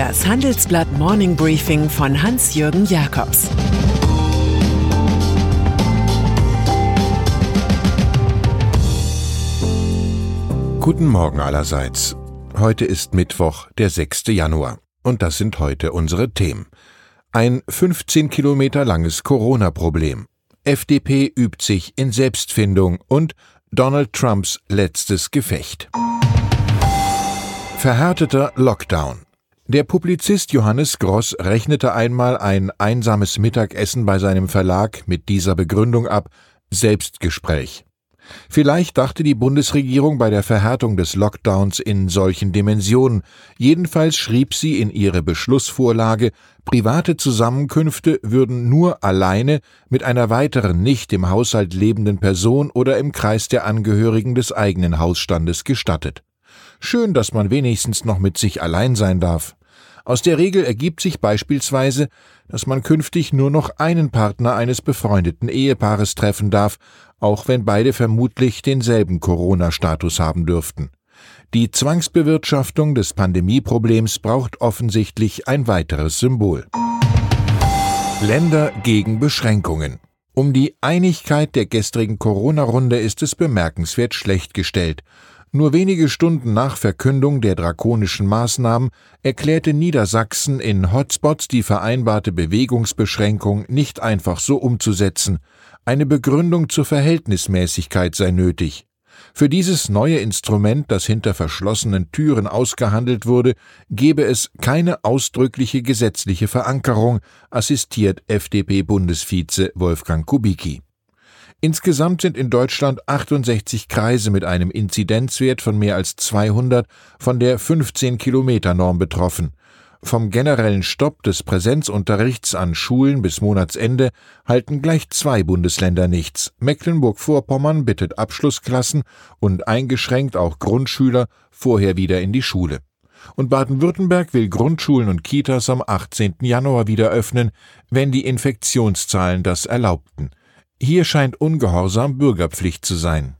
Das Handelsblatt Morning Briefing von Hans-Jürgen Jakobs Guten Morgen allerseits. Heute ist Mittwoch, der 6. Januar. Und das sind heute unsere Themen. Ein 15 Kilometer langes Corona-Problem. FDP übt sich in Selbstfindung und Donald Trumps letztes Gefecht. Verhärteter Lockdown. Der Publizist Johannes Gross rechnete einmal ein einsames Mittagessen bei seinem Verlag mit dieser Begründung ab Selbstgespräch. Vielleicht dachte die Bundesregierung bei der Verhärtung des Lockdowns in solchen Dimensionen. Jedenfalls schrieb sie in ihre Beschlussvorlage, private Zusammenkünfte würden nur alleine mit einer weiteren nicht im Haushalt lebenden Person oder im Kreis der Angehörigen des eigenen Hausstandes gestattet. Schön, dass man wenigstens noch mit sich allein sein darf. Aus der Regel ergibt sich beispielsweise, dass man künftig nur noch einen Partner eines befreundeten Ehepaares treffen darf, auch wenn beide vermutlich denselben Corona-Status haben dürften. Die Zwangsbewirtschaftung des Pandemieproblems braucht offensichtlich ein weiteres Symbol. Länder gegen Beschränkungen. Um die Einigkeit der gestrigen Corona-Runde ist es bemerkenswert schlecht gestellt. Nur wenige Stunden nach Verkündung der drakonischen Maßnahmen erklärte Niedersachsen in Hotspots die vereinbarte Bewegungsbeschränkung nicht einfach so umzusetzen. Eine Begründung zur Verhältnismäßigkeit sei nötig. Für dieses neue Instrument, das hinter verschlossenen Türen ausgehandelt wurde, gebe es keine ausdrückliche gesetzliche Verankerung, assistiert FDP-Bundesvize Wolfgang Kubicki. Insgesamt sind in Deutschland 68 Kreise mit einem Inzidenzwert von mehr als 200 von der 15-Kilometer-Norm betroffen. Vom generellen Stopp des Präsenzunterrichts an Schulen bis Monatsende halten gleich zwei Bundesländer nichts. Mecklenburg-Vorpommern bittet Abschlussklassen und eingeschränkt auch Grundschüler vorher wieder in die Schule. Und Baden-Württemberg will Grundschulen und Kitas am 18. Januar wieder öffnen, wenn die Infektionszahlen das erlaubten. Hier scheint Ungehorsam Bürgerpflicht zu sein.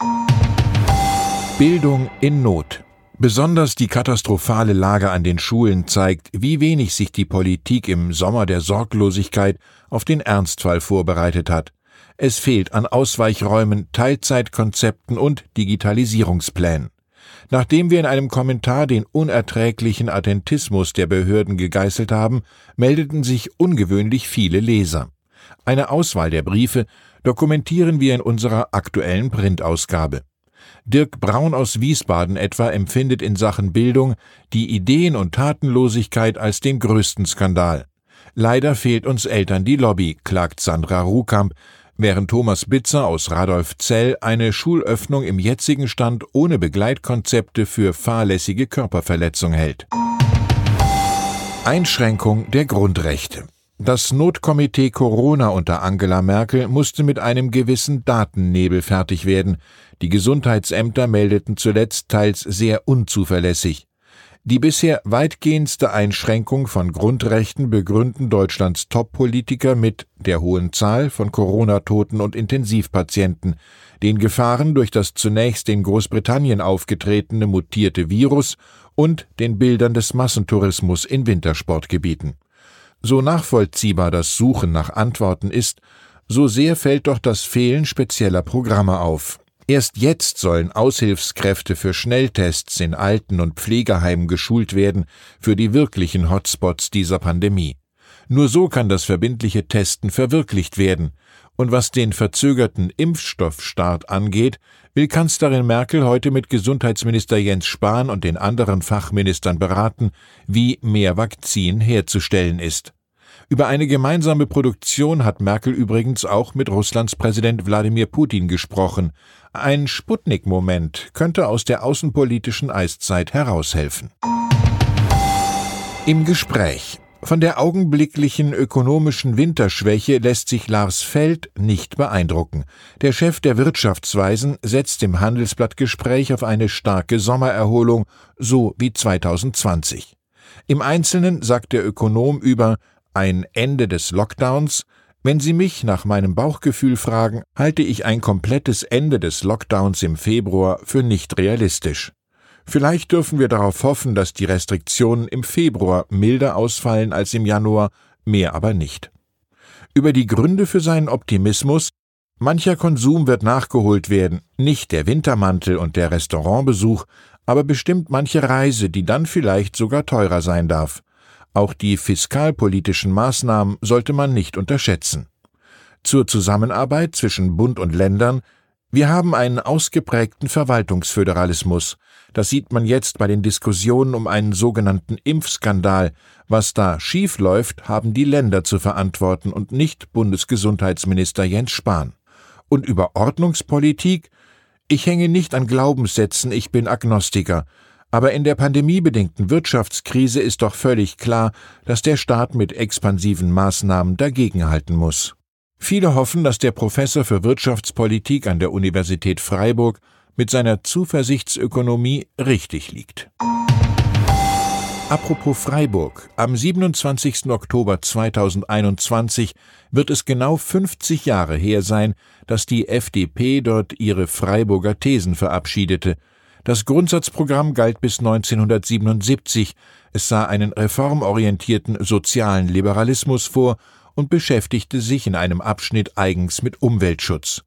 Bildung in Not. Besonders die katastrophale Lage an den Schulen zeigt, wie wenig sich die Politik im Sommer der Sorglosigkeit auf den Ernstfall vorbereitet hat. Es fehlt an Ausweichräumen, Teilzeitkonzepten und Digitalisierungsplänen. Nachdem wir in einem Kommentar den unerträglichen Attentismus der Behörden gegeißelt haben, meldeten sich ungewöhnlich viele Leser. Eine Auswahl der Briefe dokumentieren wir in unserer aktuellen Printausgabe. Dirk Braun aus Wiesbaden etwa empfindet in Sachen Bildung die Ideen- und Tatenlosigkeit als den größten Skandal. Leider fehlt uns Eltern die Lobby, klagt Sandra Ruhkamp, während Thomas Bitzer aus Radolfzell eine Schulöffnung im jetzigen Stand ohne Begleitkonzepte für fahrlässige Körperverletzung hält. Einschränkung der Grundrechte. Das Notkomitee Corona unter Angela Merkel musste mit einem gewissen Datennebel fertig werden. Die Gesundheitsämter meldeten zuletzt teils sehr unzuverlässig. Die bisher weitgehendste Einschränkung von Grundrechten begründen Deutschlands Top-Politiker mit der hohen Zahl von Corona-Toten und Intensivpatienten, den Gefahren durch das zunächst in Großbritannien aufgetretene mutierte Virus und den Bildern des Massentourismus in Wintersportgebieten. So nachvollziehbar das Suchen nach Antworten ist, so sehr fällt doch das Fehlen spezieller Programme auf. Erst jetzt sollen Aushilfskräfte für Schnelltests in Alten- und Pflegeheimen geschult werden für die wirklichen Hotspots dieser Pandemie. Nur so kann das verbindliche Testen verwirklicht werden. Und was den verzögerten Impfstoffstart angeht, will Kanzlerin Merkel heute mit Gesundheitsminister Jens Spahn und den anderen Fachministern beraten, wie mehr Vakzin herzustellen ist. Über eine gemeinsame Produktion hat Merkel übrigens auch mit Russlands Präsident Wladimir Putin gesprochen. Ein Sputnik-Moment könnte aus der außenpolitischen Eiszeit heraushelfen. Im Gespräch von der augenblicklichen ökonomischen Winterschwäche lässt sich Lars Feld nicht beeindrucken. Der Chef der Wirtschaftsweisen setzt im Handelsblattgespräch auf eine starke Sommererholung, so wie 2020. Im Einzelnen sagt der Ökonom über ein Ende des Lockdowns, wenn Sie mich nach meinem Bauchgefühl fragen, halte ich ein komplettes Ende des Lockdowns im Februar für nicht realistisch. Vielleicht dürfen wir darauf hoffen, dass die Restriktionen im Februar milder ausfallen als im Januar, mehr aber nicht. Über die Gründe für seinen Optimismus Mancher Konsum wird nachgeholt werden, nicht der Wintermantel und der Restaurantbesuch, aber bestimmt manche Reise, die dann vielleicht sogar teurer sein darf. Auch die fiskalpolitischen Maßnahmen sollte man nicht unterschätzen. Zur Zusammenarbeit zwischen Bund und Ländern wir haben einen ausgeprägten Verwaltungsföderalismus. Das sieht man jetzt bei den Diskussionen um einen sogenannten Impfskandal. Was da schief läuft, haben die Länder zu verantworten und nicht Bundesgesundheitsminister Jens Spahn. Und über Ordnungspolitik? Ich hänge nicht an Glaubenssätzen, ich bin Agnostiker. Aber in der pandemiebedingten Wirtschaftskrise ist doch völlig klar, dass der Staat mit expansiven Maßnahmen dagegenhalten muss. Viele hoffen, dass der Professor für Wirtschaftspolitik an der Universität Freiburg mit seiner Zuversichtsökonomie richtig liegt. Apropos Freiburg, am 27. Oktober 2021 wird es genau 50 Jahre her sein, dass die FDP dort ihre Freiburger Thesen verabschiedete. Das Grundsatzprogramm galt bis 1977, es sah einen reformorientierten sozialen Liberalismus vor und beschäftigte sich in einem Abschnitt eigens mit Umweltschutz.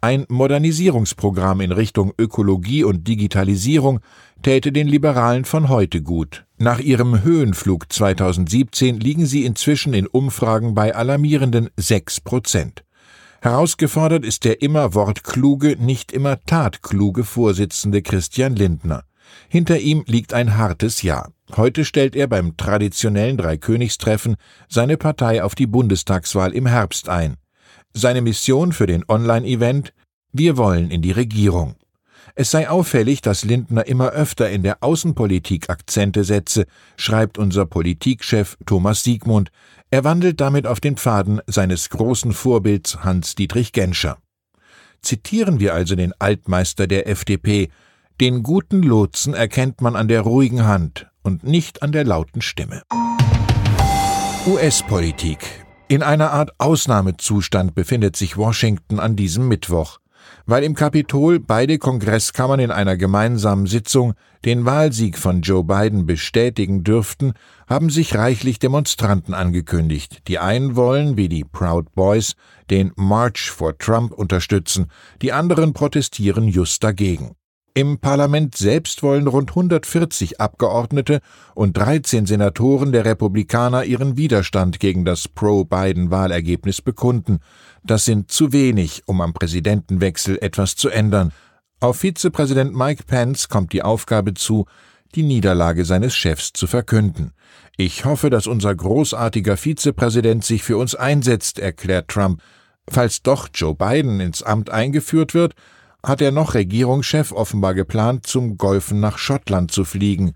Ein Modernisierungsprogramm in Richtung Ökologie und Digitalisierung täte den Liberalen von heute gut. Nach ihrem Höhenflug 2017 liegen sie inzwischen in Umfragen bei alarmierenden sechs Prozent. Herausgefordert ist der immer wortkluge, nicht immer tatkluge Vorsitzende Christian Lindner. Hinter ihm liegt ein hartes Jahr. Heute stellt er beim traditionellen Dreikönigstreffen seine Partei auf die Bundestagswahl im Herbst ein. Seine Mission für den Online-Event Wir wollen in die Regierung. Es sei auffällig, dass Lindner immer öfter in der Außenpolitik Akzente setze, schreibt unser Politikchef Thomas Siegmund. Er wandelt damit auf den Pfaden seines großen Vorbilds Hans-Dietrich Genscher. Zitieren wir also den Altmeister der FDP, den guten Lotsen erkennt man an der ruhigen Hand und nicht an der lauten Stimme. US-Politik. In einer Art Ausnahmezustand befindet sich Washington an diesem Mittwoch, weil im Kapitol beide Kongresskammern in einer gemeinsamen Sitzung den Wahlsieg von Joe Biden bestätigen dürften, haben sich reichlich Demonstranten angekündigt. Die einen wollen, wie die Proud Boys, den March for Trump unterstützen, die anderen protestieren just dagegen. Im Parlament selbst wollen rund 140 Abgeordnete und 13 Senatoren der Republikaner ihren Widerstand gegen das Pro-Biden-Wahlergebnis bekunden. Das sind zu wenig, um am Präsidentenwechsel etwas zu ändern. Auf Vizepräsident Mike Pence kommt die Aufgabe zu, die Niederlage seines Chefs zu verkünden. Ich hoffe, dass unser großartiger Vizepräsident sich für uns einsetzt, erklärt Trump. Falls doch Joe Biden ins Amt eingeführt wird, hat der noch Regierungschef offenbar geplant, zum Golfen nach Schottland zu fliegen.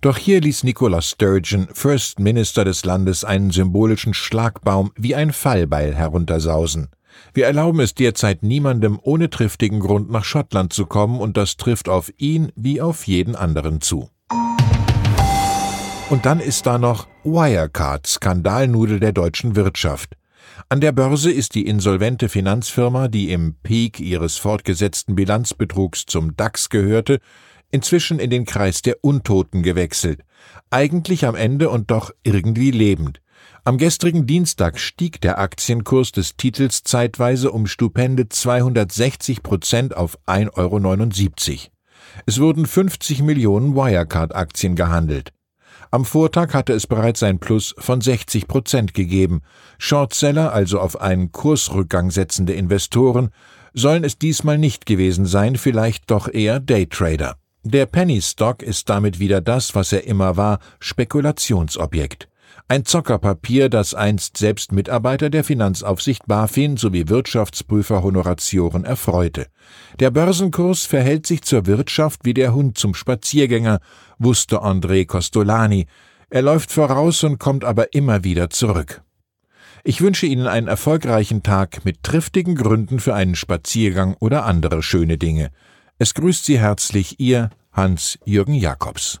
Doch hier ließ Nicola Sturgeon, First Minister des Landes, einen symbolischen Schlagbaum wie ein Fallbeil heruntersausen. Wir erlauben es derzeit niemandem ohne triftigen Grund nach Schottland zu kommen, und das trifft auf ihn wie auf jeden anderen zu. Und dann ist da noch Wirecard, Skandalnudel der deutschen Wirtschaft. An der Börse ist die insolvente Finanzfirma, die im Peak ihres fortgesetzten Bilanzbetrugs zum DAX gehörte, inzwischen in den Kreis der Untoten gewechselt. Eigentlich am Ende und doch irgendwie lebend. Am gestrigen Dienstag stieg der Aktienkurs des Titels zeitweise um stupende 260 Prozent auf 1,79 Euro. Es wurden 50 Millionen Wirecard-Aktien gehandelt. Am Vortag hatte es bereits ein Plus von 60 Prozent gegeben. Shortseller, also auf einen Kursrückgang setzende Investoren, sollen es diesmal nicht gewesen sein, vielleicht doch eher Daytrader. Der Penny Stock ist damit wieder das, was er immer war, Spekulationsobjekt. Ein Zockerpapier, das einst selbst Mitarbeiter der Finanzaufsicht BaFin sowie Wirtschaftsprüfer Honoratioren erfreute. Der Börsenkurs verhält sich zur Wirtschaft wie der Hund zum Spaziergänger, wusste André Costolani. Er läuft voraus und kommt aber immer wieder zurück. Ich wünsche Ihnen einen erfolgreichen Tag mit triftigen Gründen für einen Spaziergang oder andere schöne Dinge. Es grüßt Sie herzlich Ihr Hans-Jürgen Jakobs.